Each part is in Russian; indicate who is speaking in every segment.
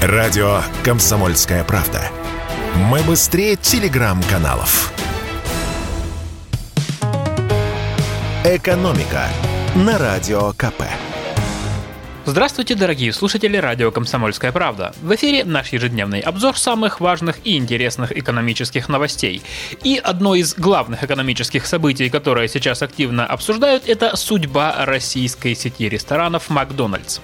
Speaker 1: Радио «Комсомольская правда». Мы быстрее телеграм-каналов. «Экономика» на Радио КП.
Speaker 2: Здравствуйте, дорогие слушатели радио «Комсомольская правда». В эфире наш ежедневный обзор самых важных и интересных экономических новостей. И одно из главных экономических событий, которое сейчас активно обсуждают, это судьба российской сети ресторанов «Макдональдс».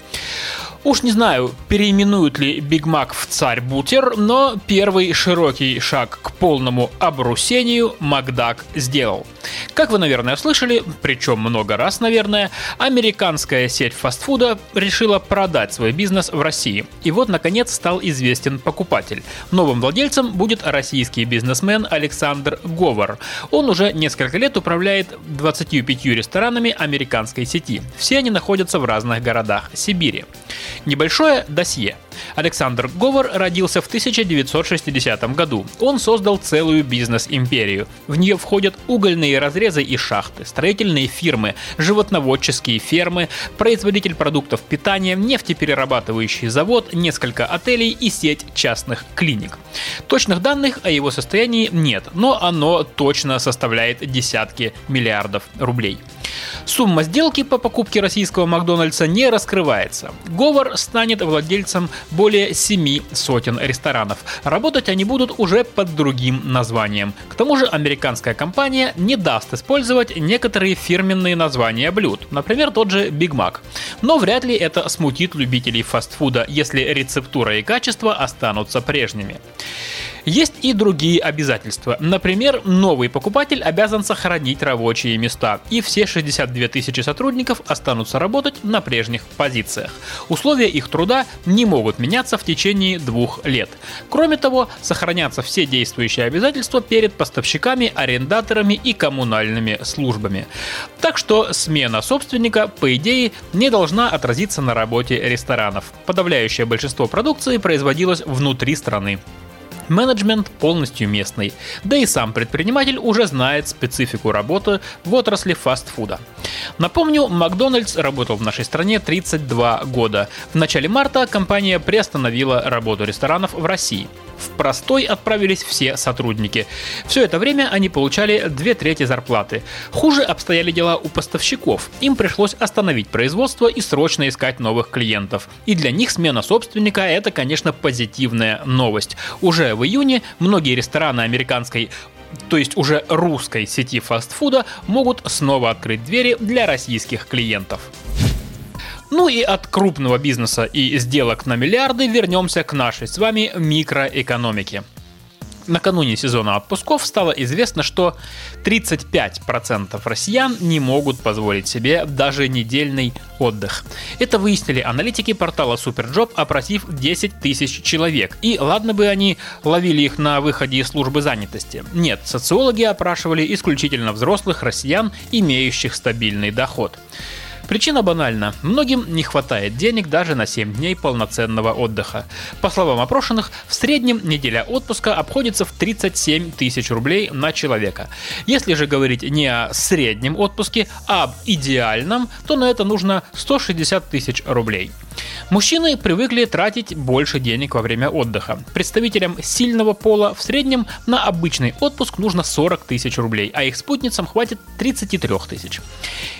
Speaker 2: Уж не знаю, переименуют ли Биг Мак в царь Бутер, но первый широкий шаг к полному обрусению Макдак сделал. Как вы, наверное, слышали, причем много раз, наверное, американская сеть фастфуда решила продать свой бизнес в России. И вот, наконец, стал известен покупатель. Новым владельцем будет российский бизнесмен Александр Говор. Он уже несколько лет управляет 25 ресторанами американской сети. Все они находятся в разных городах Сибири. Небольшое досье. Александр Говор родился в 1960 году. Он создал целую бизнес-империю. В нее входят угольные разрезы и шахты, строительные фирмы, животноводческие фермы, производитель продуктов питания, нефтеперерабатывающий завод, несколько отелей и сеть частных клиник. Точных данных о его состоянии нет, но оно точно составляет десятки миллиардов рублей. Сумма сделки по покупке российского Макдональдса не раскрывается. Говор станет владельцем более семи сотен ресторанов. Работать они будут уже под другим названием. К тому же американская компания не даст использовать некоторые фирменные названия блюд, например, тот же Биг Мак. Но вряд ли это смутит любителей фастфуда, если рецептура и качество останутся прежними. Есть и другие обязательства. Например, новый покупатель обязан сохранить рабочие места, и все 62 тысячи сотрудников останутся работать на прежних позициях. Условия их труда не могут меняться в течение двух лет. Кроме того, сохранятся все действующие обязательства перед поставщиками, арендаторами и коммунальными службами. Так что смена собственника, по идее, не должна отразиться на работе ресторанов. Подавляющее большинство продукции производилось внутри страны. Менеджмент полностью местный, да и сам предприниматель уже знает специфику работы в отрасли фастфуда. Напомню, Макдональдс работал в нашей стране 32 года. В начале марта компания приостановила работу ресторанов в России. В простой отправились все сотрудники. Все это время они получали две трети зарплаты. Хуже обстояли дела у поставщиков. Им пришлось остановить производство и срочно искать новых клиентов. И для них смена собственника – это, конечно, позитивная новость. Уже в июне многие рестораны американской то есть уже русской сети фастфуда, могут снова открыть двери для российских клиентов. Ну и от крупного бизнеса и сделок на миллиарды вернемся к нашей с вами микроэкономике. Накануне сезона отпусков стало известно, что 35% россиян не могут позволить себе даже недельный отдых. Это выяснили аналитики портала Superjob, опросив 10 тысяч человек. И ладно бы они ловили их на выходе из службы занятости. Нет, социологи опрашивали исключительно взрослых россиян, имеющих стабильный доход. Причина банальна. Многим не хватает денег даже на 7 дней полноценного отдыха. По словам опрошенных, в среднем неделя отпуска обходится в 37 тысяч рублей на человека. Если же говорить не о среднем отпуске, а об идеальном, то на это нужно 160 тысяч рублей. Мужчины привыкли тратить больше денег во время отдыха. Представителям сильного пола в среднем на обычный отпуск нужно 40 тысяч рублей, а их спутницам хватит 33 тысяч.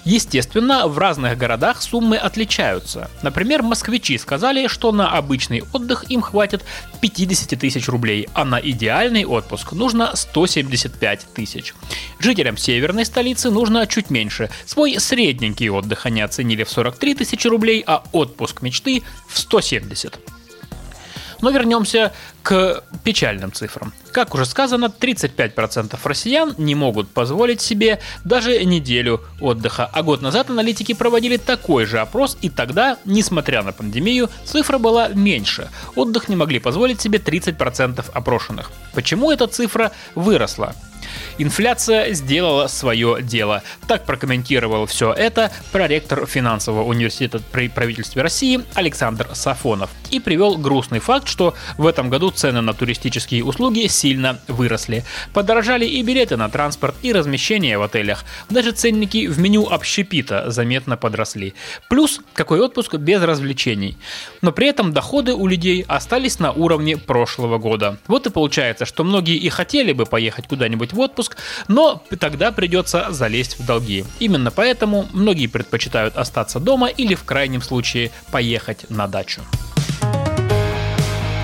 Speaker 2: Естественно, в разных городах суммы отличаются. Например, москвичи сказали, что на обычный отдых им хватит 50 тысяч рублей, а на идеальный отпуск нужно 175 тысяч. Жителям северной столицы нужно чуть меньше. Свой средненький отдых они оценили в 43 тысячи рублей, а отпуск мечты в 170. Но вернемся к печальным цифрам. Как уже сказано, 35% россиян не могут позволить себе даже неделю отдыха. А год назад аналитики проводили такой же опрос, и тогда, несмотря на пандемию, цифра была меньше. Отдых не могли позволить себе 30% опрошенных. Почему эта цифра выросла? Инфляция сделала свое дело. Так прокомментировал все это проректор финансового университета при правительстве России Александр Сафонов. И привел грустный факт, что в этом году цены на туристические услуги сильно выросли. Подорожали и билеты на транспорт, и размещение в отелях. Даже ценники в меню общепита заметно подросли. Плюс какой отпуск без развлечений. Но при этом доходы у людей остались на уровне прошлого года. Вот и получается, что многие и хотели бы поехать куда-нибудь в отпуск, но тогда придется залезть в долги. Именно поэтому многие предпочитают остаться дома или в крайнем случае поехать на дачу.